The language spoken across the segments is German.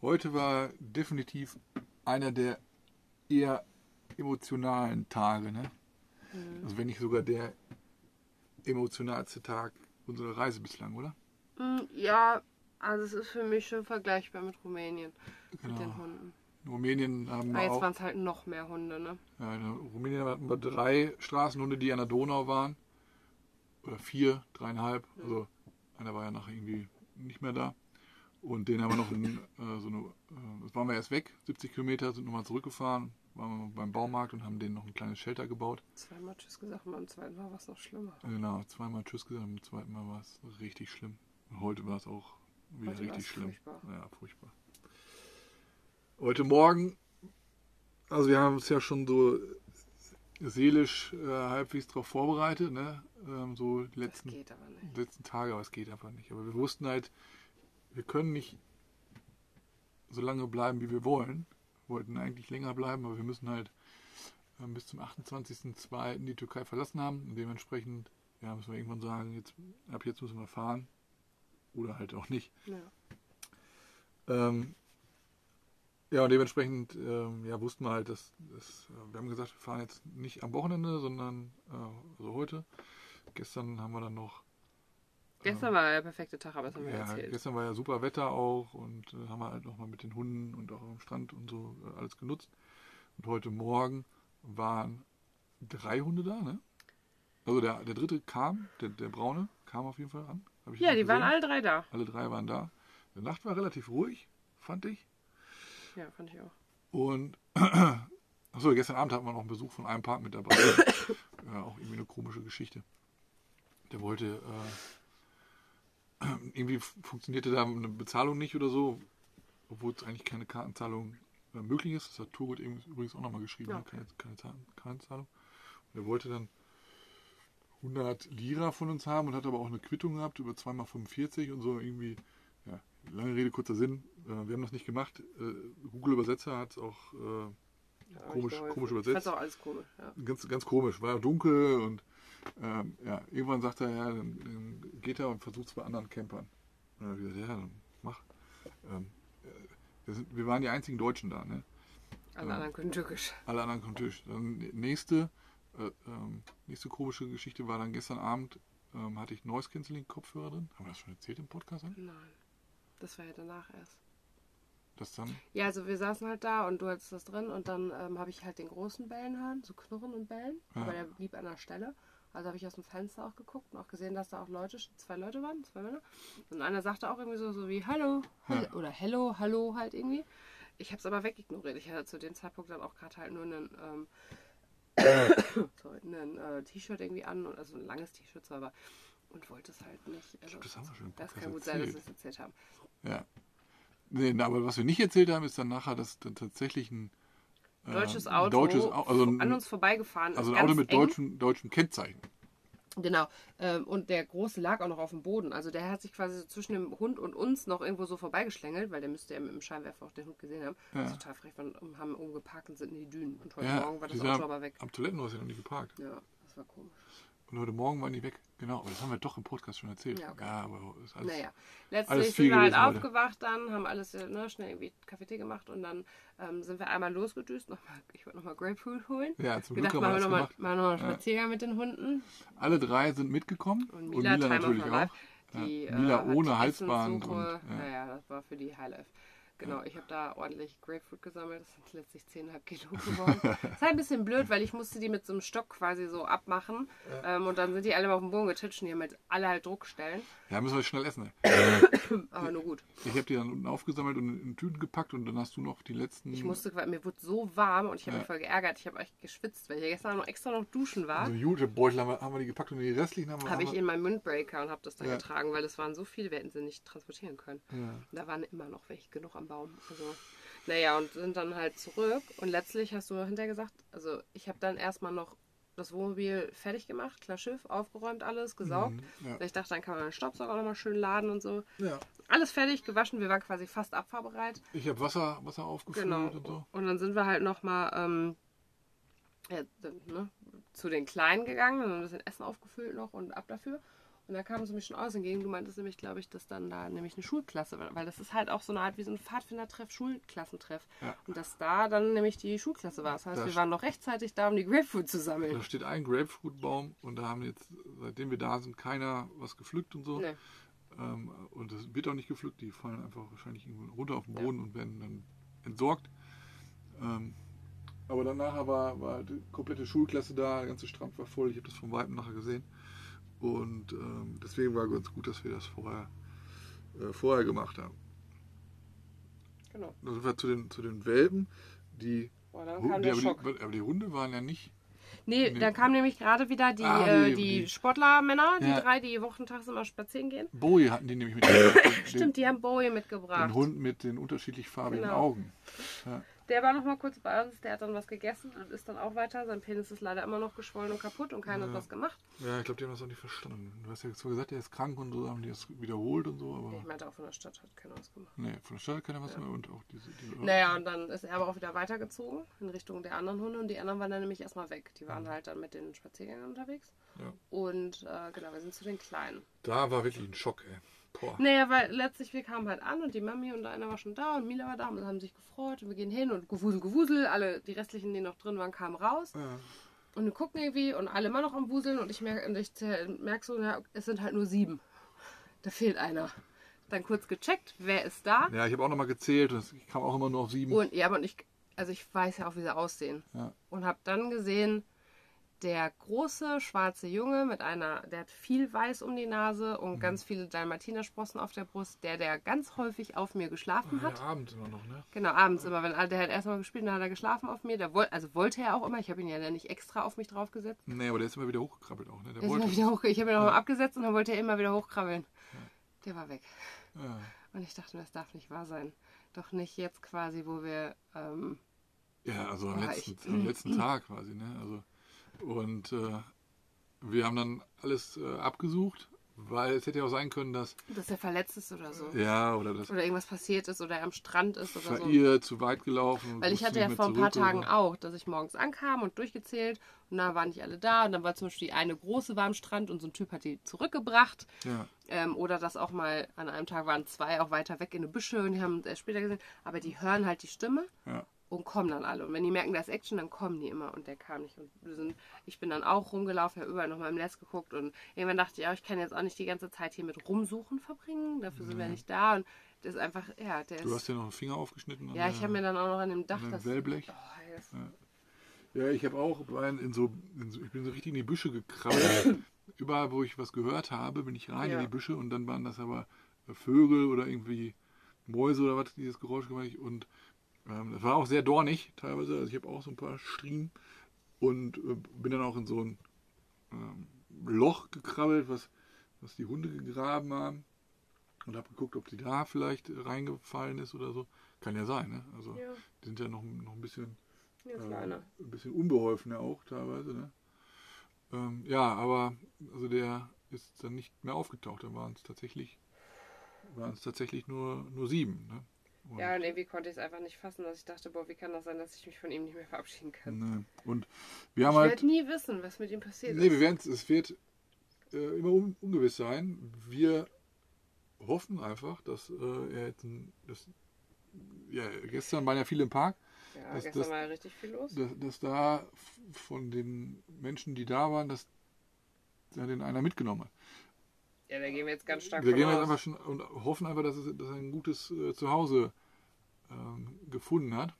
Heute war definitiv einer der eher emotionalen Tage, ne? Also wenn nicht sogar der emotionalste Tag unserer Reise bislang, oder? Mm, Ja, also es ist für mich schon vergleichbar mit Rumänien. Mit Genau. den Hunden. In Rumänien haben wir jetzt auch waren es halt noch mehr Hunde, ne? Ja, in Rumänien hatten wir drei Straßenhunde, die an der Donau waren. Oder vier, dreieinhalb. Also einer war ja nachher irgendwie nicht mehr da. Und den haben wir noch in, äh, so eine, äh, das waren wir erst weg, 70 Kilometer, sind nochmal zurückgefahren, waren wir beim Baumarkt und haben denen noch ein kleines Shelter gebaut. Zweimal Tschüss gesagt und beim zweiten Mal war es noch schlimmer. Genau, zweimal Tschüss gesagt, beim zweiten Mal war es richtig schlimm. Und heute war es auch wieder Heute richtig es schlimm. furchtbar. Ja, furchtbar. Heute Morgen, also wir haben uns ja schon so seelisch äh, halbwegs darauf vorbereitet, ne? Ähm, so die letzten, letzten Tage, aber es geht einfach nicht. Aber wir wussten halt, wir können nicht so lange bleiben, wie wir wollen. Wir wollten eigentlich länger bleiben, aber wir müssen halt ähm, bis zum 28.02. die Türkei verlassen haben. Und dementsprechend ja, müssen wir irgendwann sagen, jetzt, ab jetzt müssen wir fahren. Oder halt auch nicht. Ja. Ähm, ja, und dementsprechend ähm, ja, wussten wir halt, dass, dass äh, wir haben gesagt, wir fahren jetzt nicht am Wochenende, sondern äh, also heute. Gestern haben wir dann noch Gestern war der perfekte Tag, aber das haben wir ja, erzählt. gestern war ja super Wetter auch und äh, haben wir halt nochmal mit den Hunden und auch am Strand und so äh, alles genutzt. Und heute Morgen waren drei Hunde da, ne? Also der, der dritte kam, der, der braune, kam auf jeden Fall an. Ja, die waren gesehen. alle drei da. Alle drei waren da. Die Nacht war relativ ruhig, fand ich. Ja, fand ich auch. Und achso, gestern Abend hatten wir noch einen Besuch von einem Park mit dabei. ja, auch irgendwie eine komische Geschichte. Der wollte, äh, irgendwie funktionierte da eine Bezahlung nicht oder so, obwohl es eigentlich keine Kartenzahlung äh, möglich ist. Das hat Turgut übrigens auch nochmal geschrieben, Ja. ne? keine, keine Kartenzahlung. Und er wollte dann 100 Lira von uns haben und hat aber auch eine Quittung gehabt über 2x45 und so irgendwie, ja, lange Rede, kurzer Sinn. Äh, wir haben das nicht gemacht. Äh, Google Übersetzer hat es auch äh, auch Komisch- geholfen. komisch übersetzt. fand's auch alles komisch, ja. ganz, ganz komisch, war dunkel und ähm, ja, irgendwann sagt er, ja, dann, dann geht er und versucht es bei anderen Campern. Und dann ich gesagt, ja, dann mach. Ähm, äh, wir, sind, wir waren die einzigen Deutschen da, ne? Alle Ja. anderen können Türkisch. Alle anderen kommen Tisch. Dann nächste, äh, ähm, nächste komische Geschichte war dann gestern Abend, ähm, hatte ich Noise Cancelling Kopfhörer drin. Haben wir das schon erzählt im Podcast? Nein. Das war ja danach erst. Das dann? Ja, also wir saßen halt da und du hattest das drin und dann ähm, habe ich halt den großen Bellen hören, so knurren und bellen, Ja. aber der blieb an der Stelle. Also habe ich aus dem Fenster auch geguckt und auch gesehen, dass da auch Leute, zwei Leute waren, zwei Männer. Und einer sagte auch irgendwie so, so wie Hallo, Hallo Ja. oder Hello, Hallo halt irgendwie. Ich habe es aber wegignoriert. Ich hatte zu dem Zeitpunkt dann auch gerade halt nur einen, ähm, sorry, einen äh, T-Shirt irgendwie an, und- also ein langes T-Shirt zwar, aber und wollte es halt nicht. Also, glaub, das haben wir schon im Das Podcast kann gut sein, dass wir erzählt. es erzählt haben. Ja. Nee, aber was wir nicht erzählt haben, ist dann nachher, dass dann tatsächlich ein äh, Deutsches Auto deutsches, also ein, an uns vorbeigefahren also ist. ein Auto mit eng. deutschem, deutschem Kennzeichen. Genau. Ähm, und der Große lag auch noch auf dem Boden. Also der hat sich quasi so zwischen dem Hund und uns noch irgendwo so vorbeigeschlängelt, weil der müsste ja mit dem Scheinwerfer auch den Hund gesehen haben. Ja. Das ist total frech. Wir haben umgeparkt und sind in die Dünen. Und heute Ja, Morgen war das Auto aber weg. Am Toilettenhaus ja noch nie geparkt. Ja, das war komisch. Und heute Morgen waren die weg. Genau, aber das haben wir doch im Podcast schon erzählt. Ja, okay. aber ist alles, Naja, letztlich viel sind wir halt heute. aufgewacht dann, haben alles äh, ne, schnell irgendwie Kaffee Tee gemacht und dann ähm, sind wir einmal losgedüst. Noch mal, ich wollte nochmal Grapefruit holen. Ja, zum Glück Gedacht, haben wir machen wir das nochmal noch einen Ja. Spaziergang mit den Hunden. Alle drei sind mitgekommen. Und Mila, Time natürlich of auch. Die, Ja, Mila äh, ohne Halsband. Und, ja. Naja, das war für die Highlife. Genau, ich habe da ordentlich Grapefruit gesammelt. Das sind letztlich 10,5 Kilo geworden. das ist halt ein bisschen blöd, weil ich musste die mit so einem Stock quasi so abmachen. Ähm, und dann sind die alle mal auf den Boden getitscht und die haben halt alle halt Druckstellen. ja, müssen wir schnell essen. Aber nur gut. Ich habe die dann unten aufgesammelt und in Tüten gepackt und dann hast du noch die letzten. Ich musste, quasi- mir wurde so warm und ich habe Ja. mich voll geärgert. Ich habe echt geschwitzt, weil ich gestern noch extra noch duschen war. Also Jutebeutel haben wir, haben wir die gepackt und die restlichen haben wir. Habe ich in meinen Windbreaker und habe das da Ja. getragen, weil es waren so viele, wir hätten sie nicht transportieren können. ja. Da waren immer noch welche genug am Baum. Also, naja, und sind dann halt zurück. Und letztlich hast du hinterher gesagt, also ich habe dann erstmal noch das Wohnmobil fertig gemacht, klar Schiff, aufgeräumt alles, gesaugt. Mhm, ja. Ich dachte, dann kann man den Staubsauger nochmal schön laden und so. ja. Alles fertig, gewaschen, wir waren quasi fast abfahrbereit. Ich habe Wasser, Wasser aufgefüllt Genau. und so. Und dann sind wir halt nochmal ähm, ja, ne, zu den Kleinen gegangen, und ein bisschen Essen aufgefüllt noch und ab dafür. Und da kam es nämlich schon aus entgegen. Du meintest nämlich, glaube ich, dass dann da nämlich eine Schulklasse, weil das ist halt auch so eine Art wie so ein Pfadfindertreff, Schulklassentreff. Ja. Und dass da dann nämlich die Schulklasse war. Das heißt, Da wir waren noch rechtzeitig da, um die Grapefruit zu sammeln. Da steht ein Grapefruitbaum und da haben jetzt, seitdem wir da sind, keiner was gepflückt und so. Nee. Ähm, und das wird auch nicht gepflückt, die fallen einfach wahrscheinlich irgendwo runter auf den Boden und werden dann entsorgt. Ähm, aber dann nachher war, war die komplette Schulklasse da, der ganze Strand war voll, ich habe das von Weitem nachher gesehen. Und ähm, deswegen war ganz gut, dass wir das vorher, äh, vorher gemacht haben. Genau. Dann sind wir zu den, zu den Welpen, die, Boah, dann Hu- kam die, der aber, die aber die Hunde waren ja nicht. Nee, Nee. dann kamen nämlich gerade wieder die, Ah, äh, die- die, Sportlermänner, die Ja. drei, die wochentags immer spazieren gehen. Bowie hatten die nämlich mit den, Stimmt, die haben Bowie mitgebracht. den Hund mit den unterschiedlich farbigen Genau. Augen. Ja. Der war noch mal kurz bei uns, der hat dann was gegessen und ist dann auch weiter. Sein Penis ist leider immer noch geschwollen und kaputt und keiner hat was gemacht. Ja, ich glaube, die haben das auch nicht verstanden. Du hast ja zwar gesagt, er ist krank und so, haben die das wiederholt und so, aber Ich meinte auch von der Stadt hat keiner was gemacht. nee, von der Stadt hat keiner was mehr und auch diese. diese Naja, und dann ist er aber auch wieder weitergezogen in Richtung der anderen Hunde und die anderen waren dann nämlich erstmal weg. Die waren halt dann mit den Spaziergängern unterwegs. Ja. Und äh, genau, wir sind zu den Kleinen. Da war wirklich ein Schock, ey. Boah. Naja, weil letztlich wir kamen halt an und die Mami und einer war schon da und Mila war da und haben sich gefreut und wir gehen hin und gewusel, gewusel. Alle, die restlichen, die noch drin waren, kamen raus Ja. und wir gucken irgendwie und alle immer noch am Wuseln und ich merke ich merk so, ja, es sind halt nur sieben. Da fehlt einer. Dann kurz gecheckt, wer ist da? Ja, ich habe auch nochmal gezählt und es kam auch immer nur auf sieben. Und ja, aber ich, also ich weiß ja auch, wie sie aussehen. Ja. Und habe dann gesehen, der große schwarze Junge mit einer, der hat viel Weiß um die Nase Mhm. und ganz viele Dalmatinersprossen auf der Brust, der, der ganz häufig auf mir geschlafen hat. Ja, Abend immer noch, ne? Genau, abends immer, wenn der hat erstmal gespielt, dann hat er geschlafen auf mir. Der woll, also wollte er auch immer, ich habe ihn ja dann nicht extra auf mich draufgesetzt. Nee, aber der ist immer wieder hochgekrabbelt auch, ne? Der Der ist wollte. immer wieder hoch, ich habe ihn auch mal abgesetzt und dann wollte er immer wieder hochkrabbeln. Der war weg. Ja. Und ich dachte mir, das darf nicht wahr sein. Doch nicht jetzt quasi, wo wir ähm, Ja, also am Ja, letzten, ich- am letzten Tag quasi, ne? Also, und äh, wir haben dann alles äh, abgesucht, weil es hätte ja auch sein können, dass, dass er verletzt ist oder so. ja, oder dass Oder irgendwas passiert ist oder er am Strand ist oder so. verirrt, zu weit gelaufen. Weil ich hatte ja vor ein paar oder Tagen so. auch, dass ich morgens ankam und durchgezählt und da waren nicht alle da und dann war zum Beispiel die eine große war am Strand und so ein Typ hat die zurückgebracht. Ja, Ähm, oder dass auch mal an einem Tag waren zwei auch weiter weg in eine Büsche und die haben es später gesehen. Aber die hören halt die Stimme ja. Und kommen dann alle. Und wenn die merken, da ist Action, dann kommen die immer. Und der kam nicht. Und wir sind, ich bin dann auch rumgelaufen, habe überall nochmal im Netz geguckt. Und irgendwann dachte ich, ja, ich kann jetzt auch nicht die ganze Zeit hier mit rumsuchen verbringen. Dafür sind wir nicht da. Und das ist einfach, ja, der Du ist. hast ja noch einen Finger aufgeschnitten. Ja, der- ich habe mir dann auch noch an dem Dach an das. Wellblech. Oh, das Ja, ich habe auch bei- in so, in so, ich bin so richtig in die Büsche gekrabbelt. Überall, wo ich was gehört habe, bin ich rein Ja. in die Büsche und dann waren das aber Vögel oder irgendwie Mäuse oder was, dieses Geräusch gemacht. Und ähm, das war auch sehr dornig teilweise. Also ich habe auch so ein paar Striemen und äh, bin dann auch in so ein ähm, Loch gekrabbelt, was, was die Hunde gegraben haben. Und habe geguckt, ob die da vielleicht reingefallen ist oder so. Kann ja sein, ne? Also Ja. die sind ja noch, noch ein bisschen ja, äh, ein bisschen unbeholfen ja auch teilweise. Ne? Ähm, ja, aber also der ist dann nicht mehr aufgetaucht. Dann waren es tatsächlich, waren es tatsächlich nur, nur sieben. Ne? Und, Ja, und irgendwie konnte ich es einfach nicht fassen, dass ich dachte, boah, wie kann das sein, dass ich mich von ihm nicht mehr verabschieden kann. ne. und wir haben Ich halt. werde nie wissen, was mit ihm passiert Nee, wir ist. werden es wird äh, immer un ungewiss sein. Wir hoffen einfach, dass äh, er jetzt ein, das, ja, gestern waren ja viele im Park, Ja, das- gestern das- war ja richtig viel los. dass, dass da von den Menschen, die da waren, dass da den einer mitgenommen hat. Ja, da gehen wir jetzt ganz stark Wir gehen jetzt einfach schon und hoffen einfach, dass, es, dass er ein gutes äh, Zuhause ähm, gefunden hat.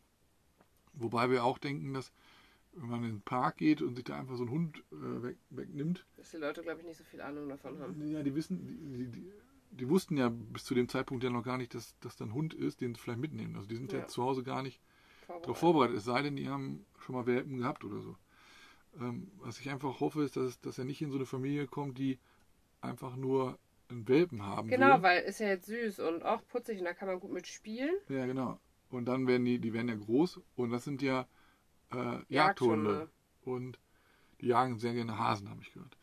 Wobei wir auch denken, dass wenn man in den Park geht und sich da einfach so einen Hund äh, weg, wegnimmt, Dass die Leute, glaube ich, nicht so viel Ahnung davon haben. ja, die wissen, die, die, die, die wussten ja bis zu dem Zeitpunkt ja noch gar nicht, dass das ein Hund ist, den sie vielleicht mitnehmen. Also die sind ja, Ja. zu Hause gar nicht darauf vorbereitet. Es sei denn, die haben schon mal Welpen gehabt oder so. Ähm, was ich einfach hoffe, ist, dass, dass er nicht in so eine Familie kommt, die einfach nur einen Welpen haben Genau, will. weil ist ja jetzt süß und auch putzig und da kann man gut mitspielen. Ja, genau. Und dann werden die, die werden ja groß und das sind ja äh, Jagdhunde. Und die jagen sehr gerne Hasen, habe ich gehört.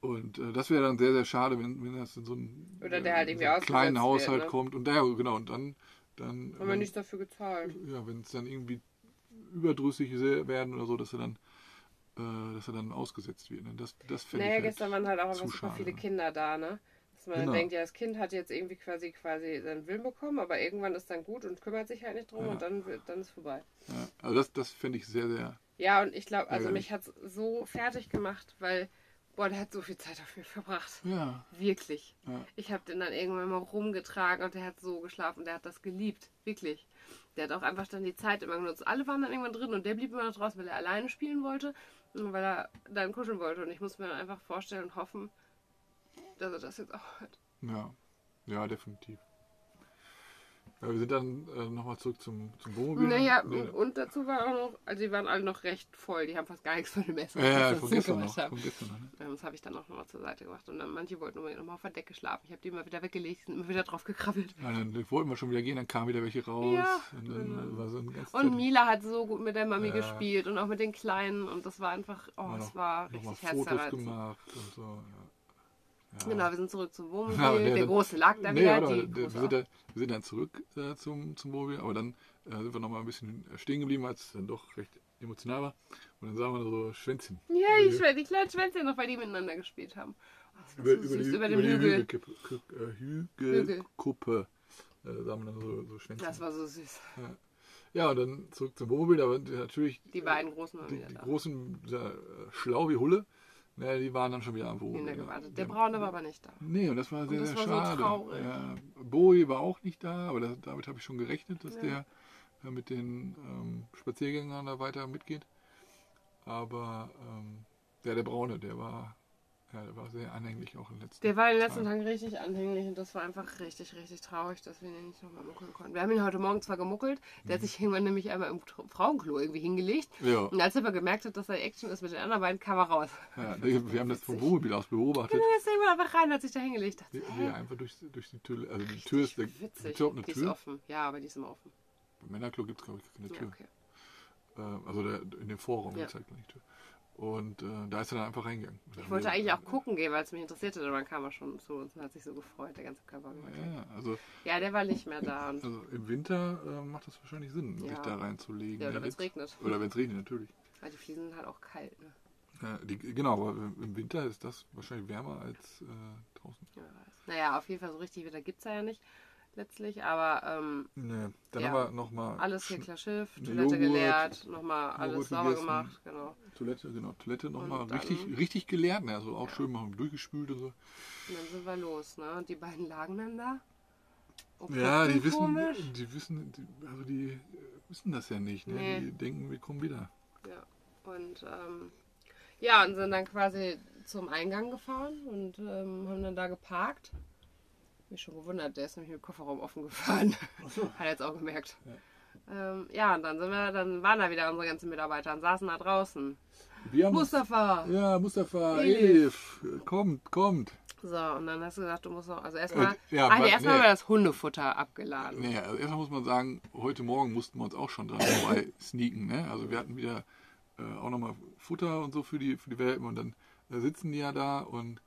Und äh, das wäre dann sehr, sehr schade, wenn, wenn das in so einen, Oder der halt in irgendwie einen kleinen wird, Haushalt ne? kommt. Und der, genau, und dann, dann Haben wir wenn- nichts dafür gezahlt. ja, wenn es dann irgendwie überdrüssig werden oder so, dass sie dann äh, dass er dann ausgesetzt wird. Ne? Das, das fände Naja, ich halt gestern waren halt auch einfach super viele Kinder da, ne? Dass man Genau. dann denkt, ja, das Kind hat jetzt irgendwie quasi quasi seinen Willen bekommen, aber irgendwann ist dann gut und kümmert sich halt nicht drum Ja. und dann, wird- dann ist vorbei. Ja, also das, das fände ich sehr, sehr. Ja, und ich glaube, also mich hat es so fertig gemacht, weil, boah, der hat so viel Zeit auf mich verbracht. Ja, Wirklich. ja. Ich habe den dann irgendwann mal rumgetragen und der hat so geschlafen, der hat das geliebt. Wirklich. Der hat auch einfach dann die Zeit immer genutzt. Alle waren dann irgendwann drin und der blieb immer noch draußen, weil er alleine spielen wollte und weil er dann kuscheln wollte. Und ich muss mir dann einfach vorstellen und hoffen, dass er das jetzt auch hört. Ja, ja, definitiv. Ja, wir sind dann äh, nochmal zurück zum, zum Wohnmobil. Naja, Nee, und dazu war auch noch, also die waren alle noch recht voll. Die haben fast gar nichts von dem Essen ja, von gestern noch. haben. Von gestern noch ne? Das habe ich dann auch nochmal zur Seite gemacht. Und dann manche wollten unbedingt nochmal auf der Decke schlafen. Ich habe die immer wieder weggelegt, sind immer wieder drauf gekrabbelt. ja, dann wollten wir schon wieder gehen, dann kamen wieder welche raus. Ja, und dann genau. war so Und Mila hat so gut mit der Mami Ja. gespielt und auch mit den Kleinen. Und das war einfach, oh, es war richtig Fotos herzzerreißend. gemacht und so. Ja. Ja. Genau, wir sind zurück zum Wohnmobil. Ja, der, der- große lag da Nee, wieder. oder, die der, wir, sind dann, wir sind dann zurück äh, zum, zum Wohnmobil, aber dann äh, sind wir nochmal ein bisschen stehen geblieben, als es dann doch recht emotional war. Und dann sahen wir so Schwänzchen. Ja, die, Schwä- die kleinen Schwänze noch, weil die miteinander gespielt haben. Oh, Über, so über, süß, die, über über dem die Hügel. Äh, Hügelkuppe. Äh, da haben wir dann so, so Schwänzchen. Das war so süß. Ja, und dann zurück zum Wohnmobil, da waren natürlich Die beiden Großen waren die, die da. großen, äh, schlau wie Hulle, ne, die waren dann schon wieder am ne. gewartet. Der Braune war aber nicht da. Nee, und das war sehr, das sehr war so schade. traurig. Ja, Bowie war auch nicht da, aber das, damit habe ich schon gerechnet, dass Ja. der äh, mit den ähm, Spaziergängern da weiter mitgeht. Aber ähm, der, der Braune, der war, ja, der war sehr anhänglich auch im letzten Der war in den letzten Tagen. Richtig anhänglich und das war einfach richtig, richtig traurig, dass wir ihn nicht nochmal muckeln konnten. Wir haben ihn heute Morgen zwar gemuckelt, der hat sich irgendwann nämlich einmal im Frauenklo irgendwie hingelegt. Ja, Und als er aber gemerkt hat, dass er Action ist mit den anderen beiden, kam er raus. ja, wir haben das vom. Wohnmobil aus beobachtet, Genau, ist irgendwann einfach rein, hat sich da hingelegt. wie, Dachte, wie hä? einfach durch, durch die Tür, also die Tür ist, der, die witzig. Tür hat eine Die ist Tür. offen. Ja, aber die ist immer offen. Beim Männerklo gibt es, glaube ich, keine Ja, Tür. okay. Äh, also der, in dem Vorraum Ja. gibt's halt keine Tür. Und äh, da ist er dann einfach reingegangen. Ich wollte eigentlich auch gucken gehen, weil es mich interessierte, aber dann kam er schon zu uns und hat sich so gefreut, der ganze Körper. Ja, also ja der war nicht mehr da. Also im Winter äh, macht das wahrscheinlich Sinn, sich Ja. da reinzulegen. ja, oder wenn es regnet. Oder wenn es regnet, natürlich. Weil die Fliesen sind halt auch kalt. Ne? Ja, die, genau, aber im Winter ist das wahrscheinlich wärmer als äh, draußen. Ja. Naja, auf jeden Fall so richtig wieder gibt es ja nicht letztlich, aber ähm, Nee, dann Ja. haben wir nochmal alles hier klar Schiff, Toilette Joghurt, geleert, nochmal alles sauber gegessen. gemacht, genau. Toilette, genau, Toilette nochmal Und dann- richtig, richtig geleert, ne? Also auch Ja. schön mal durchgespült und so. Und dann sind wir los, ne? Und die beiden lagen dann da. und Ja, die wissen, komisch. die wissen, die, also die äh, wissen das ja nicht, ne? Nee. Die denken, wir kommen wieder. Ja. Und ähm, ja, und sind dann quasi zum Eingang gefahren und ähm, haben dann da geparkt. Mich schon gewundert, der ist nämlich mit dem Kofferraum offen gefahren. Hat er jetzt auch gemerkt. Ja. Ähm, ja, und dann sind wir, dann waren da wieder unsere ganzen Mitarbeiter und saßen da draußen. Wir Mustafa! Ja, Mustafa, Elif. Kommt, kommt. So, und dann hast du gesagt, du musst noch. Also erstmal. Äh, ja, ach, nee, erstmal nee. haben wir das Hundefutter abgeladen. Nee, also erstmal muss man sagen, heute Morgen mussten wir uns auch schon dran vorbei sneaken. Ne? Also wir hatten wieder äh, auch nochmal Futter und so für die, für die Welpen und dann äh, sitzen die ja da und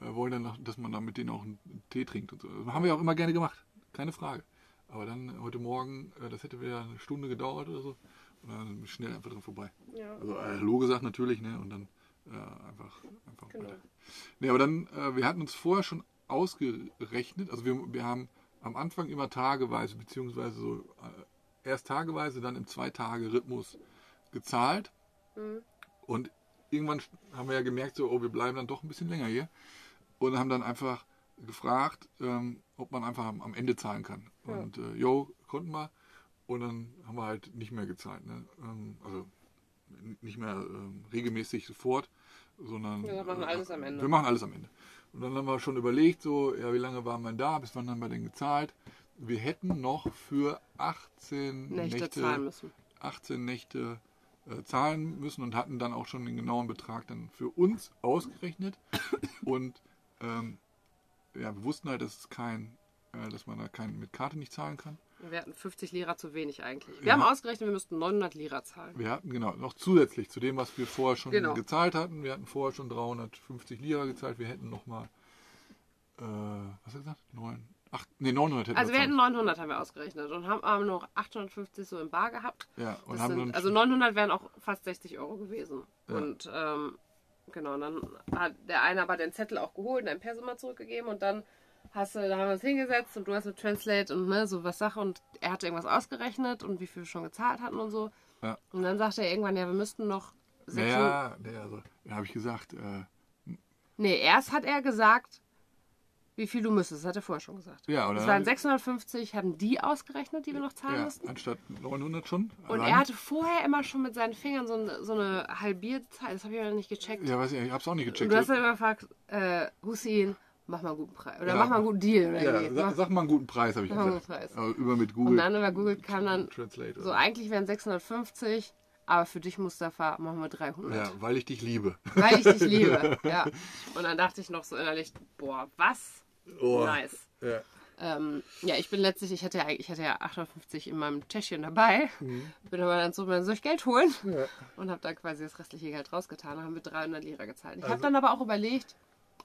wollen dann, noch, dass man dann mit denen auch einen Tee trinkt und so. Das haben wir auch immer gerne gemacht, keine Frage. Aber dann äh, heute Morgen, äh, das hätte wieder eine Stunde gedauert oder so und dann schnell einfach dran vorbei. Ja. Also äh, Hallo gesagt natürlich, ne? Und dann äh, einfach, einfach Genau. weiter. Nee, aber dann, äh, wir hatten uns vorher schon ausgerechnet, also wir, wir haben am Anfang immer tageweise, beziehungsweise so äh, erst tageweise, dann im Zwei-Tage-Rhythmus gezahlt. Mhm. Und irgendwann haben wir ja gemerkt, so, oh, wir bleiben dann doch ein bisschen länger hier. Und haben dann einfach gefragt, ähm, ob man einfach am, am Ende zahlen kann. Ja. Und äh, jo, konnten wir. Und dann haben wir halt nicht mehr gezahlt. Ne? Ähm, also nicht mehr ähm, regelmäßig sofort, sondern Ja, wir machen äh, alles am Ende. Wir machen alles am Ende. Und dann haben wir schon überlegt, so, ja, wie lange waren wir da, bis wann haben wir denn gezahlt? Wir hätten noch für 18 Nächte, Nächte, zahlen müssen. 18 Nächte äh, zahlen müssen und hatten dann auch schon den genauen Betrag dann für uns ausgerechnet. Und ähm, ja, wir wussten halt, dass es kein, äh, dass man da kein, mit Karte nicht zahlen kann. Wir hatten 50 Lira zu wenig eigentlich. Wir Ja. haben ausgerechnet, wir müssten 900 Lira zahlen. Wir hatten genau noch zusätzlich zu dem, was wir vorher schon Genau. gezahlt hatten. Wir hatten vorher schon 350 Lira gezahlt. Wir hätten noch mal, äh, was hat er gesagt? 9, 8, nee, 900 hätten Also wir hätten zahlen. 900 haben wir ausgerechnet und haben aber noch 850 so im Bar gehabt. Ja, und Das haben sind, dann, also 900 wären auch fast 60 Euro gewesen. Ja. Und ähm, genau, und dann hat der eine aber den Zettel auch geholt und ein Perso mal zurückgegeben und dann hast du, da haben wir uns hingesetzt und du hast mit Translate und ne, so was Sache und er hatte irgendwas ausgerechnet und wie viel wir schon gezahlt hatten und so. Ja. Und dann sagte er irgendwann, ja, wir müssten noch sechs Naja, naja also, da habe ich gesagt, äh, Nee, erst hat er gesagt, wie viel du müsstest. Das hat er vorher schon gesagt. ja, oder? Es waren 650, haben die ausgerechnet, die wir noch zahlen ja, mussten. anstatt 900 schon. Und allein. er hatte vorher immer schon mit seinen Fingern so eine, so eine Halbierzahl. Das habe ich aber nicht gecheckt. Ja, weiß ich, ich habe es auch nicht Und gecheckt. du hast dann immer gefragt, äh, Hussein, mach mal einen guten Preis. Oder Ja. mach mal einen guten Deal. Ja, sag, sag mal einen guten Preis, habe ich mal einen gesagt. guten Preis. Aber über mit und Google dann über Google kam dann, Translate. so eigentlich wären 650, aber für dich, Mustafa, machen wir 300. ja, weil ich dich liebe. Weil ich dich liebe. Ja. Und dann dachte ich noch so innerlich, boah, was? Oh. Nice. Ja. Ähm, ja, ich bin letztlich, ich hatte ja, ich hatte ja 850 in meinem Täschchen dabei, bin aber dann so, dann soll ich Geld holen Mhm. Ja. und habe da quasi das restliche Geld rausgetan. Da haben wir 300 Lira gezahlt. Ich Also- habe dann aber auch überlegt,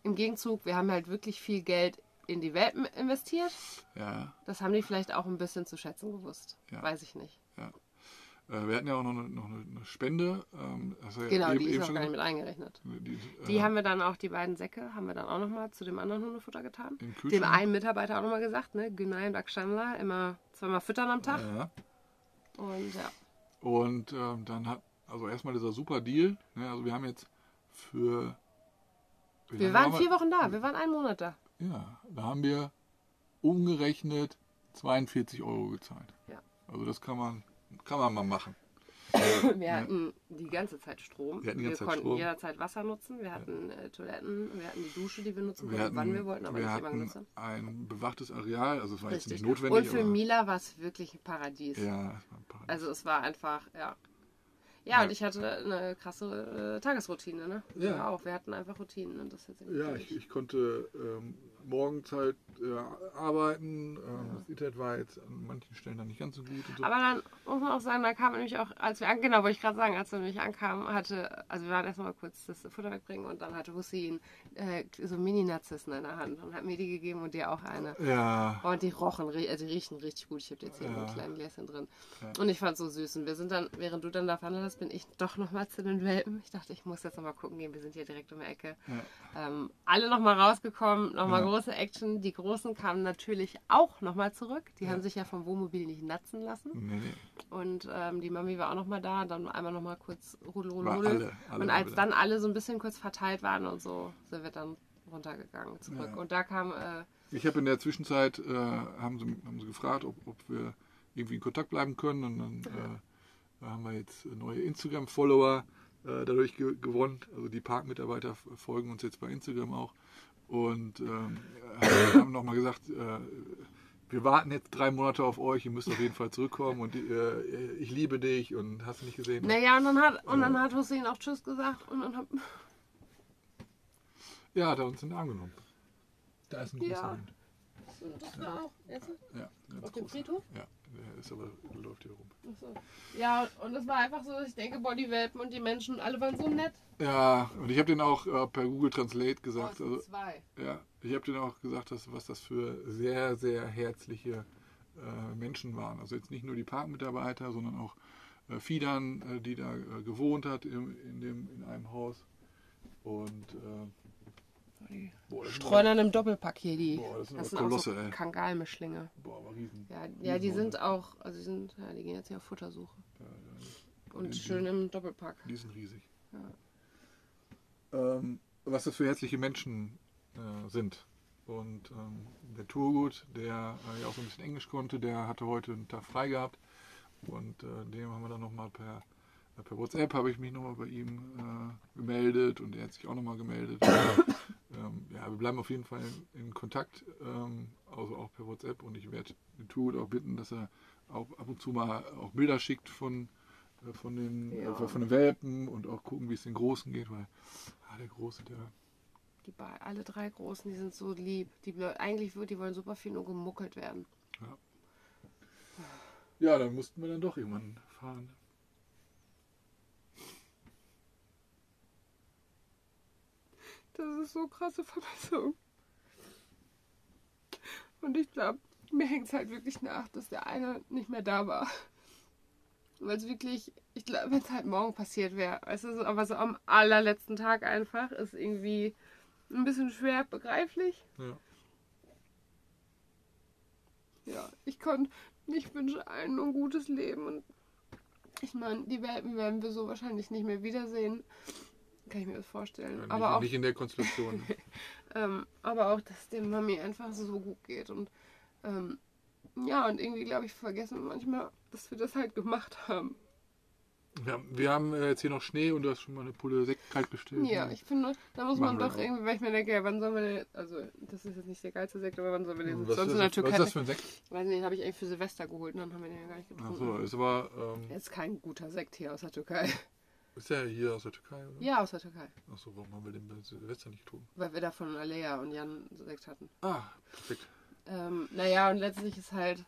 im Gegenzug, wir haben halt wirklich viel Geld in die Welpen investiert. ja. Das haben die vielleicht auch ein bisschen zu schätzen gewusst. Ja. Weiß ich nicht. Äh, wir hatten ja auch noch eine, noch eine Spende. Ähm, ja Genau, eben, die ist noch schon gar nicht mit eingerechnet. Die, Die äh, haben wir dann auch, die beiden Säcke, haben wir dann auch nochmal zu dem anderen Hundefutter getan. Dem einen Mitarbeiter auch nochmal gesagt, ne, Günay und Akshamla, immer zweimal füttern am Tag. Ja. Und ja, Und ähm, dann hat, also erstmal dieser super Deal. Ne? Also wir haben jetzt für. wir waren vier Wochen da, wir waren einen Monat da. Ja, da haben wir umgerechnet 42 Euro gezahlt. Ja. Also das kann man, kann man mal machen. Wir hatten die ganze Zeit Strom. Wir ganze Zeit konnten Strom. jederzeit Wasser nutzen. Wir hatten äh, Toiletten, wir hatten die Dusche, die wir nutzen Wir konnten, hatten, wann wir wollten, aber wir nicht immer hatten genutzt haben. ein bewachtes Areal, also es war jetzt Richtig. nicht notwendig. Und für aber, Mila war es wirklich ein Paradies. Ja, es war ein Paradies. Also es war einfach, ja. Ja, Ja. und ich hatte eine krasse äh, Tagesroutine, ne? Ja. Wir auch. Wir hatten einfach Routinen und das jetzt Ja, ich, ich konnte ähm, morgens halt äh, arbeiten. Ähm, Das Internet war jetzt an manchen Stellen dann nicht ganz so gut. So. Aber dann muss man auch sagen, da kam nämlich auch, als wir an, genau, wollte ich gerade sagen, als wir nämlich ankamen, hatte, also wir waren erstmal kurz das Futter wegbringen und dann hatte Hussein äh, so Mini-Narzissen in der Hand und hat mir die gegeben und dir auch eine. ja, und die rochen, äh, die riechen richtig gut. Ich habe jetzt hier Ja. ein kleines Gläschen drin. Ja. Und ich fand es so süß. Und wir sind dann, während du dann da verhandelt hast, bin ich doch nochmal zu den Welpen. Ich dachte, ich muss jetzt nochmal gucken gehen. Wir sind hier direkt um die Ecke. Ähm, alle nochmal rausgekommen, nochmal Ja. Große Action. Die Großen kamen natürlich auch nochmal zurück. Die haben sich ja vom Wohnmobil nicht natzen lassen. nee, nee. Und ähm, die Mami war auch nochmal da. Dann einmal nochmal kurz Rudel, Rudel, und als dann alle so ein bisschen kurz verteilt waren und so, sind wir dann runtergegangen zurück. Ja. Und da kam, äh, Ich habe in der Zwischenzeit, äh, haben, sie, haben sie gefragt, ob, ob wir irgendwie in Kontakt bleiben können. Und dann äh, haben wir jetzt neue Instagram-Follower äh, dadurch ge gewonnen. Also die Parkmitarbeiter folgen uns jetzt bei Instagram auch. Und ähm, äh, haben nochmal gesagt, äh, wir warten jetzt drei Monate auf euch, ihr müsst auf jeden Fall zurückkommen und äh, ich liebe dich und hast du nicht gesehen. naja, und dann hat, und dann hat Hussein auch Tschüss gesagt und dann hab, Ja, hat er uns in den Arm genommen. Da ist ein großer Ja. Hund. das war auch jetzt Ja, auf dem. Friedhof. Ja, der ist aber, läuft hier rum. Achso. Ja, und es war einfach so, dass ich denke, boah, die Welpen und die Menschen, alle waren so nett. Ja, und ich habe den auch äh, per Google Translate Oh, gesagt. es sind Also, zwei. ja, ich habe denen auch gesagt, dass, was das für sehr, sehr herzliche äh, Menschen waren. Also jetzt nicht nur die Parkmitarbeiter, sondern auch äh, Fiedern, äh, die da äh, gewohnt hat im, in, dem, in einem Haus. Und äh, Die boah, Streunern im Doppelpack hier, die. Boah, das sind das sind auch so ey. Kangalmischlinge. boah, aber riesen. Ja, ja, die sind auch, also die sind, ja, die gehen jetzt hier auf Futtersuche. Ja, ja, Und Die- schön im Doppelpack. Die sind riesig. Ja. Ähm, was das für herzliche Menschen äh, sind. Und ähm, der Tourgut, der äh, ja auch so ein bisschen Englisch konnte, der hatte heute einen Tag frei gehabt. Und äh, dem haben wir dann nochmal per, äh, per WhatsApp, habe ich mich nochmal bei ihm äh, gemeldet und er hat sich auch nochmal gemeldet. ähm, ja, wir bleiben auf jeden Fall in, Kontakt, ähm, also auch per WhatsApp. Und ich werde den Tourgut auch bitten, dass er auch ab und zu mal auch Bilder schickt von, äh, von, den, Ja. äh, von den Welpen und auch gucken, wie es den Großen geht, weil ah, der Große, der Die alle drei Großen, die sind so lieb. Die eigentlich wird, die wollen super viel nur gemuckelt werden. Ja, dann mussten wir dann doch irgendwann fahren. Das ist so krasse Verbesserung. Und ich glaube, mir hängt es halt wirklich nach, dass der eine nicht mehr da war. Weil es wirklich, ich glaube, wenn es halt morgen passiert wäre, weißt du, aber so am allerletzten Tag einfach ist irgendwie ein bisschen schwer begreiflich. Ja. Ja, ich konnte, ich wünsche allen nur ein gutes Leben und ich meine, die Welpen werden wir so wahrscheinlich nicht mehr wiedersehen. Kann ich mir das vorstellen. Nicht, aber auch nicht in der Konstellation. Ähm, aber auch, dass dem Mami einfach so gut geht. Und ähm, ja, und irgendwie, glaube ich, vergessen wir manchmal, dass wir das halt gemacht haben. ja, wir haben äh, jetzt hier noch Schnee und du hast schon mal eine Pulle Sekt kalt gestellt. Ja, ich finde, da muss man doch irgendwie, weil ich mir denke, ja, wann sollen wir den, also das ist jetzt nicht der geilste Sekt, aber wann sollen wir den was, sonst ist in der das, was Türkei? ist das für ein Sekt? Weiß nicht, den habe ich eigentlich für Silvester geholt und dann haben wir den ja gar nicht getrunken. Achso, ist aber. Ähm, ist kein guter Sekt hier aus der Türkei. Ist der hier aus der Türkei? Oder? Ja, aus der Türkei. Achso, warum haben wir den bei Silvester nicht getrunken? Weil wir da von Alea und Jan Sekt hatten. Ah, perfekt. Ähm, naja, und letztlich ist halt,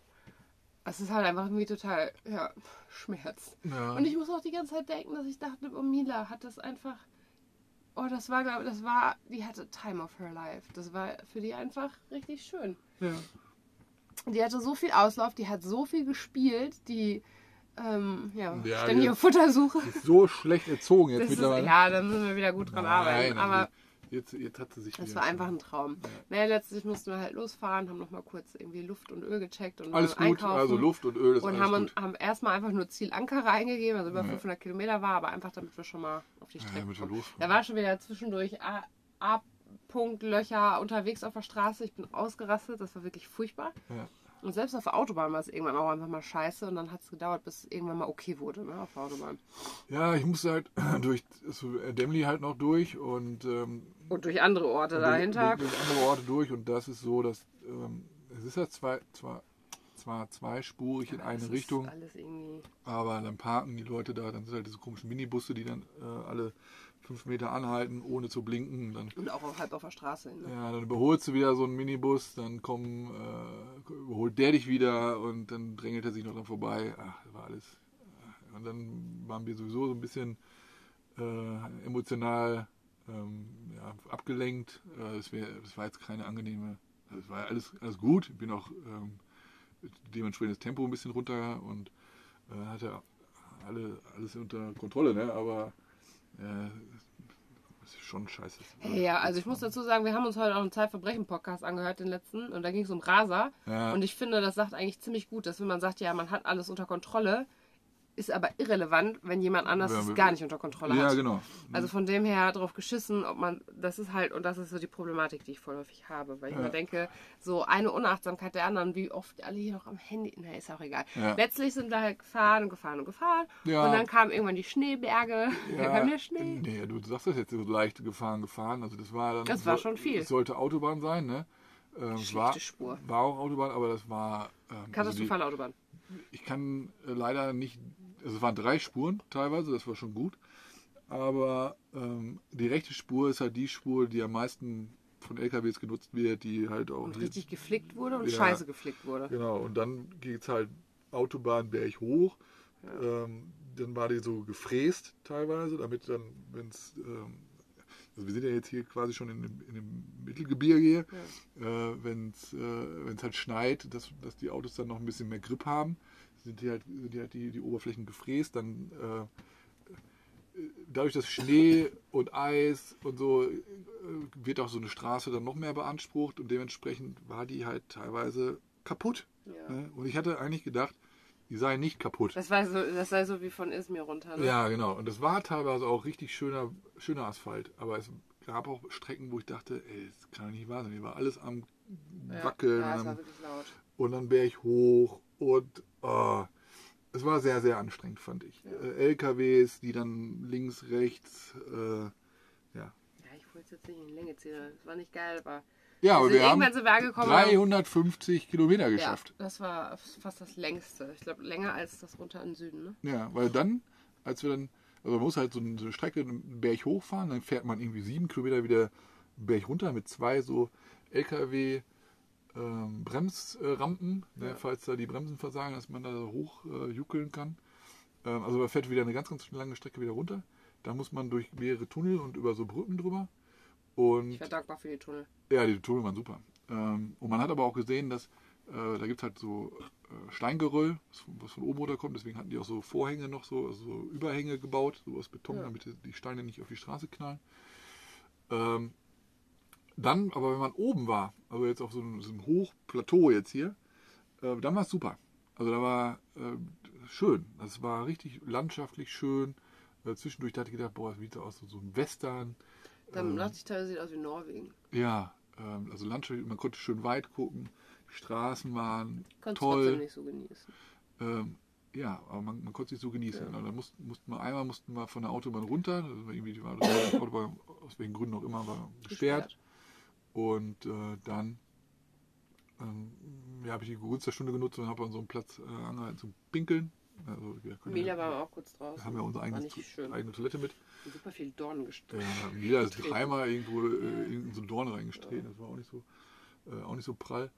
es ist halt einfach irgendwie total, ja, Schmerz. Ja. Und ich muss auch die ganze Zeit denken, dass ich dachte, oh, Mila hat das einfach, oh, das war, glaube das war, die hatte Time of her life. Das war für die einfach richtig schön. ja. Die hatte so viel Auslauf, die hat so viel gespielt, die, ähm, ja, Ja, ständig auf Futtersuche. Ist so schlecht erzogen jetzt Das ist, mittlerweile. ja, da müssen wir wieder gut dran arbeiten. Nein, Aber also jetzt, jetzt hat sie sich Das war einfach ein Traum. Naja, letztlich mussten wir halt losfahren, haben nochmal kurz irgendwie Luft und Öl gecheckt und Alles gut, einkaufen. also Luft und Öl ist und haben, gut. haben erstmal einfach nur Ziel Ankara eingegeben, also über Ja. 500 Kilometer war, aber einfach damit wir schon mal auf die Ja, Strecke wir kommen. Da war schon wieder zwischendurch A- A-Punkt Löcher unterwegs auf der Straße. Ich bin ausgerastet, das war wirklich furchtbar. Ja. Und selbst auf der Autobahn war es irgendwann auch einfach mal scheiße und dann hat es gedauert, bis es irgendwann mal okay wurde ne, auf der Autobahn. Ja, ich musste halt durch so Demli halt noch durch und ähm, Und durch andere Orte durch, dahinter. durch, durch andere Orte durch und das ist so, dass ähm, es ist ja zwei, zwar, zwar zweispurig in Das eine Richtung, aber dann parken die Leute da, dann sind halt diese komischen Minibusse, die dann äh, alle fünf Meter anhalten, ohne zu blinken. Dann, Und auch auf- halb auf der Straße. Ne? ja, dann überholst du wieder so einen Minibus, dann kommen, äh, überholt der dich wieder und dann drängelt er sich noch dran vorbei. Ach, das war alles. äh, Und dann waren wir sowieso so ein bisschen äh, emotional ähm, ja, abgelenkt. Äh, Es es war jetzt keine angenehme. Also es war alles, alles gut. Ich bin auch ähm, dementsprechend das Tempo ein bisschen runter und äh, hatte alle, alles unter Kontrolle, ne? aber es ist schon scheiße. Hey, ja, also ich muss dazu sagen, wir haben uns heute auch einen Zeitverbrechen-Podcast angehört, den letzten, und da ging es um Raser. Ja. Und ich finde, das sagt eigentlich ziemlich gut, dass wenn man sagt, ja, man hat alles unter Kontrolle, ist aber irrelevant, wenn jemand anders Ja, es gar nicht unter Kontrolle Ja, hat. genau. Also von dem her drauf geschissen, ob man, das ist halt, und das ist so die Problematik, die ich voll häufig habe, weil ich Ja. mir denke, so eine Unachtsamkeit der anderen, wie oft alle hier noch am Handy, na, ist auch egal. Ja. Letztlich sind wir halt gefahren und gefahren und gefahren. Ja. Und dann kamen irgendwann die Schneeberge, dann kam der Schnee. Nee, du sagst das jetzt so leicht gefahren, gefahren. Also das war dann. Das war schon viel. Es sollte Autobahn sein, ne? Ähm, war, Spur. war auch Autobahn, aber das war. Ähm, also Katastrophale Autobahn. die, ich kann äh, leider nicht. Also es waren drei Spuren teilweise, das war schon gut. Aber ähm, die rechte Spur ist halt die Spur, die am meisten von LKWs genutzt wird, die halt auch. Und richtig geflickt wurde und Ja. scheiße geflickt wurde. Genau, und dann geht es halt Autobahn berg hoch. Ähm, dann war die so gefräst teilweise, damit dann, wenn es. Ähm, also wir sind ja jetzt hier quasi schon in dem, in dem Mittelgebirge, äh, wenn es äh, wenn's halt schneit, dass, dass die Autos dann noch ein bisschen mehr Grip haben, sind die halt, sind die, halt die, die Oberflächen gefräst, dann äh, dadurch, dass Schnee und Eis und so äh, wird auch so eine Straße dann noch mehr beansprucht und dementsprechend war die halt teilweise kaputt. Ja. Ne? Und ich hatte eigentlich gedacht, die sei nicht kaputt. Das, war so, das sei so wie von Izmir runter. Ne? Ja, genau. Und das war teilweise auch richtig schöner, schöner Asphalt. Aber es gab auch Strecken, wo ich dachte, ey, das kann doch nicht wahr sein. Hier war alles am Ja. Wackeln Ja, es und, dann, dann Berg hoch und oh, es war sehr, sehr anstrengend, fand ich. Äh, LKWs, die dann links, rechts, äh, ja. Ja, ich wollte es jetzt nicht in die Länge ziehen. Das war nicht geil, aber Ja, aber sind wir haben wir angekommen. 350 Kilometer ja, geschafft. das war fast das längste. Ich glaube, länger als das runter in den Süden. Ne? Ja, weil dann, als wir dann, also man muss halt so eine so Strecke einen Berg hochfahren, dann fährt man irgendwie sieben Kilometer wieder Berg runter mit zwei so LKW ähm, Bremsrampen, ne, falls da die Bremsen versagen, dass man da hoch äh, juckeln kann. Ähm, also man fährt wieder eine ganz, ganz lange Strecke wieder runter. Da muss man durch mehrere Tunnel und über so Brücken drüber. Und Ich war dankbar für die Tunnel. ja, die Tunnel waren super. Ähm, und man hat aber auch gesehen, dass Äh, da gibt es halt so äh, Steingeröll, was von, oben runterkommt. Deswegen hatten die auch so Vorhänge noch so, also so Überhänge gebaut, so aus Beton, Ja. damit die- die Steine nicht auf die Straße knallen. Ähm, dann, aber wenn man oben war, also jetzt auf so einem, so einem Hochplateau jetzt hier, äh, dann war es super. Also da war äh, schön. Das war richtig landschaftlich schön. Äh, zwischendurch hatte ich gedacht, boah, das sieht aus, so ein Western. Dann Ähm, dachte ich teilweise, sieht aus wie Norwegen. Ja, ähm, also landschaftlich, man konnte schön weit gucken. Die Straßen waren Konnte trotzdem toll. nicht so genießen. Ähm, ja, aber man, man konnte sich so genießen. Ja. Und dann mussten, mussten wir einmal mussten wir von der Autobahn runter. War irgendwie die war die Autobahn aus welchen Gründen auch immer war gesperrt. Und äh, dann ähm, ja, habe ich die Gunsterstunde genutzt und habe an so einem Platz äh, angehalten zum Pinkeln. Also, wir Mila ja, war auch kurz draußen. wir haben ja unsere eigene, schön. eigene Toilette mit. Super viel Dornen gestrickt. Ja, Mila ist dreimal irgendwo äh, in so einen Dorn reingestreten. Das war auch nicht so, äh, auch nicht so prall.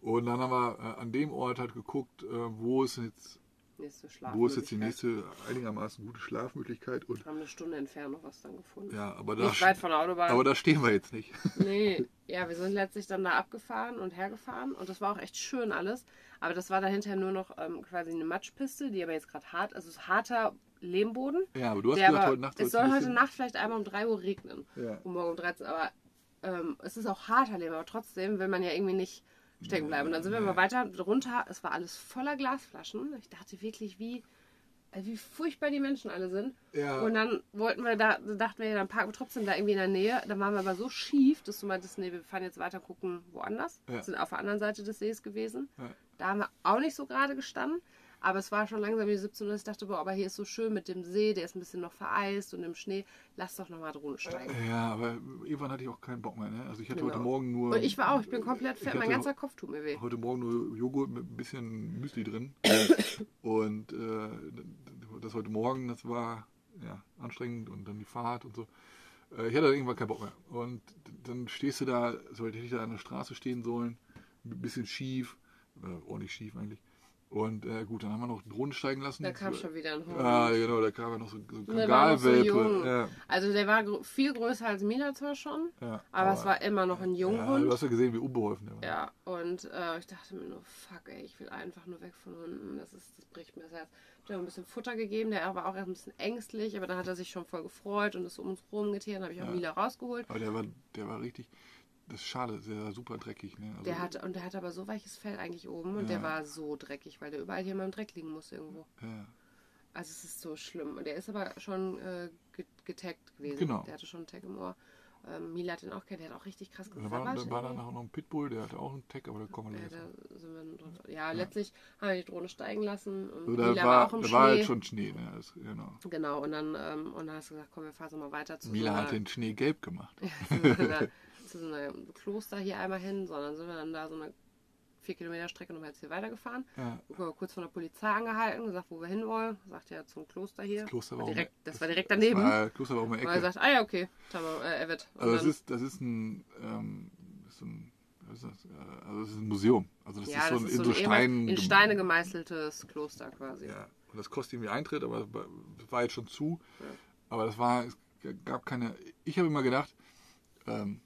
Und dann haben wir äh, an dem Ort halt geguckt, äh, wo ist jetzt, Nächste wo ist jetzt die nächste einigermaßen gute Schlafmöglichkeit. Und Haben eine Stunde entfernt noch was dann gefunden. ja, aber da, Nicht weit von der Autobahn. aber da stehen wir jetzt nicht. Nee, ja, wir sind letztlich dann da abgefahren und hergefahren und das war auch echt schön alles. Aber das war dahinter nur noch ähm, quasi eine Matschpiste, die aber jetzt gerade hart, also es ist harter Lehmboden. Ja, aber du hast gesagt, aber, heute Nacht es soll heute Nacht vielleicht einmal um 3 Uhr regnen. Ja. Und morgen um 13 aber ähm, es ist auch harter Lehm, aber trotzdem will man ja irgendwie nicht stecken bleiben. Und dann sind wir mal weiter runter, es war alles voller Glasflaschen. Ich dachte wirklich, wie, äh, wie furchtbar die Menschen alle sind. Ja. Und dann wollten wir da, dachten wir, dann parken wir trotzdem da irgendwie in der Nähe. Dann waren wir aber so schief, dass du meintest, nee, wir fahren jetzt weiter gucken woanders. Ja. Sind auf der anderen Seite des Sees gewesen. Ja. Da haben wir auch nicht so gerade gestanden. Aber es war schon langsam wie 17 Uhr. Ich dachte, boah, aber hier ist so schön mit dem See, der ist ein bisschen noch vereist und im Schnee. Lass doch nochmal Drohne steigen. Ja, aber irgendwann hatte ich auch keinen Bock mehr. Ne? Also ich hatte Genau. heute Morgen nur. Und ich war auch, ich bin komplett fett, mein ganzer Kopf tut mir weh. Heute Morgen nur Joghurt mit ein bisschen Müsli drin. und äh, das heute Morgen, das war ja, anstrengend und dann die Fahrt und so. Äh, ich hatte irgendwann keinen Bock mehr. Und dann stehst du da, so hätte ich da an der Straße stehen sollen, ein bisschen schief, äh, ordentlich schief eigentlich. Und äh, gut, dann haben wir noch Drohnen steigen lassen. Da kam schon wieder ein Hund. Ah, genau, da kam ja noch so, so ein so Kangalwelpe. jung. ja, Also der war gr- viel größer als Mina zwar schon, ja, aber, es war immer noch ein ja, Du Junghund. hast ja gesehen, wie unbeholfen der war. Ja, und äh, ich dachte mir nur, fuck ey, ich will einfach nur weg von Hunden. Das, ist, das bricht mir das Herz. Ich habe ihm ein bisschen Futter gegeben, der war auch erst ein bisschen ängstlich, aber dann hat er sich schon voll gefreut und ist um uns rumgeteert. Dann habe ich auch. Mila rausgeholt. Aber der war, der war richtig, das ist schade, der war super dreckig. Ne? Also, Der hat, und der hat aber so weiches Fell eigentlich oben und Ja. der war so dreckig, weil der überall hier mal im Dreck liegen muss irgendwo. ja. Also es ist so schlimm. Und der ist aber schon äh, ge- getaggt gewesen. Genau. Der hatte schon einen Tag im Ohr. Ähm, Mila hat den auch kennt, der hat auch richtig krass Da war, da war dann irgendwie. noch ein Pitbull, der hatte auch einen Tag, aber da kommen wir ja, gleich da wir ja, letztlich haben wir die Drohne steigen lassen und also, da Mila war, war auch im da Schnee. war halt schon Schnee. Ne? Das, genau. Genau, und dann, ähm, und dann hast du gesagt, komm, wir fahren so mal weiter zu Mila so hat den Schnee gelb gemacht. zu so einem Kloster hier einmal hin, sondern sind wir dann da so eine vier Kilometer Strecke nochmal jetzt hier weitergefahren. Ja. Kurz von der Polizei angehalten, gesagt, wo wir hinwollen. Sagt ja zum Kloster hier. Das Kloster war war um- direkt, das war direkt daneben. Das war, das Kloster war um die Und er Ecke. sagt, ah ja, okay, Tamam, äh. Und Also das ist, das ist ein, ähm, ist ein? Äh, Also das ist ein Museum. Also das ja, ist so das ein, ist in so so ein Stein, Steine, in Steine gemeißeltes Kloster quasi. Ja, und das kostet irgendwie Eintritt, aber das war jetzt schon zu. Ja. Aber das war, es gab keine. Ich habe immer gedacht, ähm,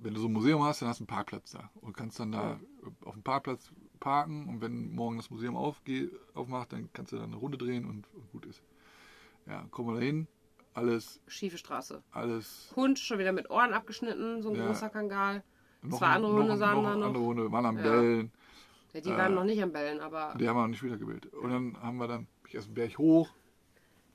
wenn du so ein Museum hast, dann hast du einen Parkplatz da und kannst dann da auf dem Parkplatz parken und wenn morgen das Museum aufge aufmacht, dann kannst du da eine Runde drehen und, und gut ist. Ja, kommen wir da hin, alles, Schiefe Straße. alles. Hund schon wieder mit Ohren abgeschnitten, so ein Ja. großer Kangal. Noch, Zwei andere Hunde sahen da noch. Andere Hunde waren am Ja. Bellen. Ja, die Äh, waren noch nicht am Bellen, aber Die haben wir noch nicht wiedergebildet. Und dann haben wir dann ich erst einen Berg hoch.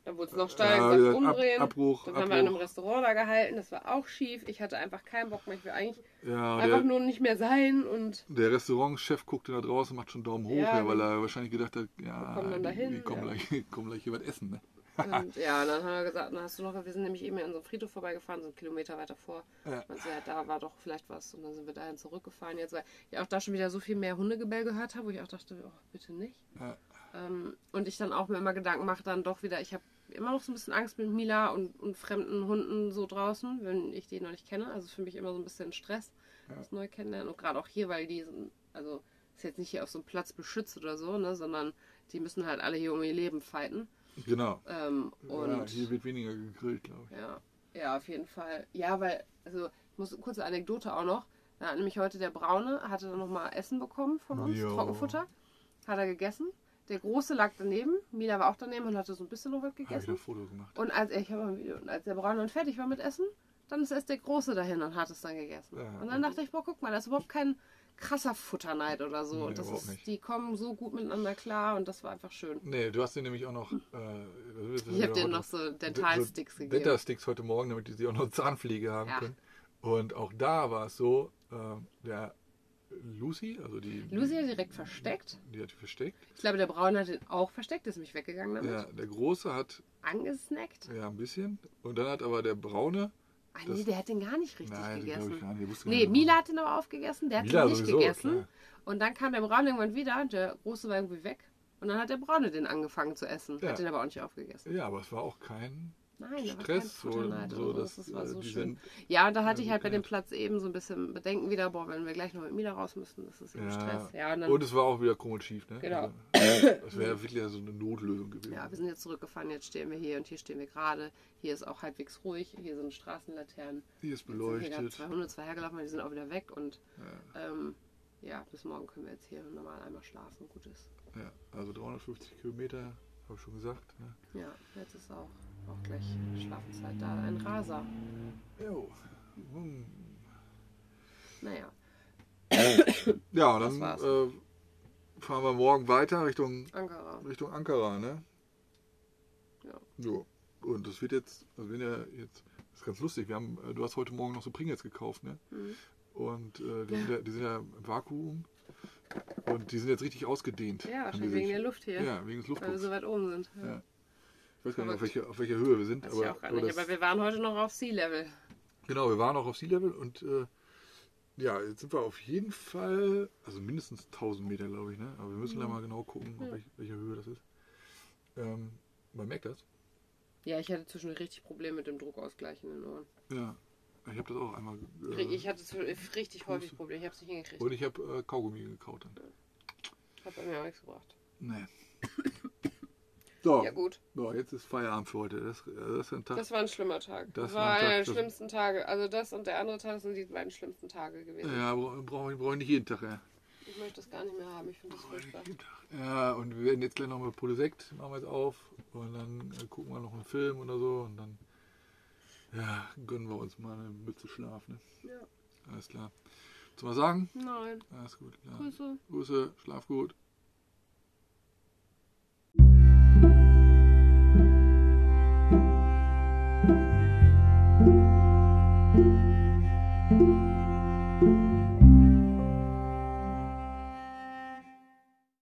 Da wurde es noch steil, Ja, gesagt, wieder Ab- umdrehen. Abbruch, dann haben wir in einem. Restaurant da gehalten, das war auch schief. Ich hatte einfach keinen Bock mehr. Ich will eigentlich Ja, einfach der, nur nicht mehr sein und der Restaurantchef guckte da draußen, macht schon Daumen hoch, Ja, ja, weil er wahrscheinlich gedacht hat, ja, kommen denn da die, hin? die kommen, gleich, kommen gleich hier was essen. Ne? Und ja, dann haben wir gesagt, dann hast du noch, wir sind nämlich eben an so einem Friedhof vorbeigefahren, so einen Kilometer weiter vor. Ja. Und so, ja, da war doch vielleicht was. Und dann sind wir dahin zurückgefahren jetzt, weil ich auch da schon wieder so viel mehr Hundegebell gehört habe, wo ich auch dachte, oh, bitte nicht. Ja. Ähm, und ich dann auch mir immer Gedanken mache, dann doch wieder, ich habe immer noch so ein bisschen Angst mit Mila und, und fremden Hunden so draußen, wenn ich die noch nicht kenne. Also für mich immer so ein bisschen Stress, Ja. das neu kennenlernen. Und gerade auch hier, weil die sind, also ist jetzt nicht hier auf so einem Platz beschützt oder so, ne, sondern die müssen halt alle hier um ihr Leben fighten. Genau. Ähm, ja, und hier wird weniger gegrillt, glaube ich. ja, ja, auf jeden Fall. Ja, weil, also, ich muss kurze Anekdote auch noch. Da hat nämlich heute der Braune, hatte dann nochmal Essen bekommen von uns, Jo. Trockenfutter. Hat er gegessen. Der Große lag daneben. Mila war auch daneben und hatte so ein bisschen noch was Habe ich gegessen. ein Foto gemacht. Und als ich habe ein Video, und als der Braune dann fertig war mit Essen, dann ist erst der Große dahin und hat es dann gegessen. Ja, und dann dachte ich, boah, guck mal, das ist überhaupt kein krasser Futterneid oder so. Nee, und das ist, nicht. die kommen so gut miteinander klar und das war einfach schön. Nee, du hast dir nämlich auch noch. Äh, Ich habe heute- noch so Dentalsticks so gegeben. Dentalsticks heute Morgen, damit die sie auch noch Zahnpflege haben Ja. können. Und auch da war es so, äh, der Lucy, also die. Lucy hat direkt versteckt. Die hat die versteckt. Ich glaube, der Braune hat ihn auch versteckt, ist nämlich weggegangen damit. Ja, der Große hat Angesnackt. ja ein bisschen. Und dann hat aber der Braune. Ah, nee, der hat den gar nicht richtig Nein, gegessen. gar nicht. Nee, Mila hat den aber aufgegessen, der hat Mila den nicht sowieso, gegessen. klar. Und dann kam der Braune irgendwann wieder, der Große war irgendwie weg. Und dann hat der Braune den angefangen zu essen. Ja. Hat den aber auch nicht aufgegessen. Ja, aber es war auch kein Nein, Stress. Oder so. dass, Das war äh, so schön. Ja, und da hatte ich halt bei dem Platz eben so ein bisschen Bedenken wieder, boah, wenn wir gleich noch mit Mila raus müssen, das ist eben Ja. Stress. Ja, und dann, Und es war auch wieder und schief, ne? Genau. Also, das wäre wirklich so eine Notlösung gewesen. ja, wir sind jetzt zurückgefahren, jetzt stehen wir hier und hier stehen wir gerade. Hier ist auch halbwegs ruhig, hier sind Straßenlaternen. Hier ist sind hier beleuchtet. zwei Hunde, zwei hergelaufen, die sind auch wieder weg und Ja, ähm, ja, bis morgen können wir jetzt hier normal einmal schlafen. Gut ist. ja, also 350 Kilometer, habe ich schon gesagt. Ne? Ja, jetzt ist auch, auch gleich Schlafenszeit da. Ein Raser. Jo. Hm. Naja, Ja, dann äh, fahren wir morgen weiter Richtung, Ankara. Richtung Ankara, ne? Ja. Jo. Und das wird jetzt, also wenn ja jetzt, das ist ganz lustig, wir haben, äh, du hast heute Morgen noch so Pringles gekauft, ne? Mhm. Und äh, die, sind ja, die sind ja im Vakuum und die sind jetzt richtig ausgedehnt. Ja, wahrscheinlich wegen der Luft hier. Ja, wegen des Weil wir Luftdrucks. so weit oben sind. Ja. Ja. Ich weiß gar nicht, auf welcher, auf welcher Höhe wir sind. Aber, ich auch gar aber nicht. Aber wir waren heute noch auf Sea-Level. Genau, wir waren auch auf Sea-Level und äh, ja, jetzt sind wir auf jeden Fall, also mindestens 1000 Meter, glaube ich, ne? Aber wir müssen da mal genau gucken, auf Ja. welch, welcher Höhe das ist. Ähm, man merkt das. Ja, ich hatte zwischendurch richtig Probleme mit dem Druckausgleich in den Ohren. Ja, ich habe das auch einmal. Äh, Ich hatte richtig häufig Probleme. Ich habe es nicht hingekriegt. und ich habe äh, Kaugummi gekaut dann. Hat bei mir auch nichts gebracht. Nee. So, Ja, gut. so, jetzt ist Feierabend für heute. Das, äh, das ist ein Tag. Das war ein schlimmer Tag. Das Das, war ein war Tag, einer der schlimmsten Tage. Also das und der andere Tag sind die beiden schlimmsten Tage gewesen. ja, bra- brauche ich, brauch ich nicht jeden Tag, ja. Ich möchte das gar nicht mehr haben. Ich finde das furchtbar. Ja, und wir werden jetzt gleich noch mit Polysekt, machen wir jetzt auf und dann äh, gucken wir noch einen Film oder so und dann ja, gönnen wir uns mal eine Mütze Schlaf. Ne? Ja. Alles klar. Du mal sagen? Nein. Alles gut. Klar. Grüße. Grüße, schlaf gut.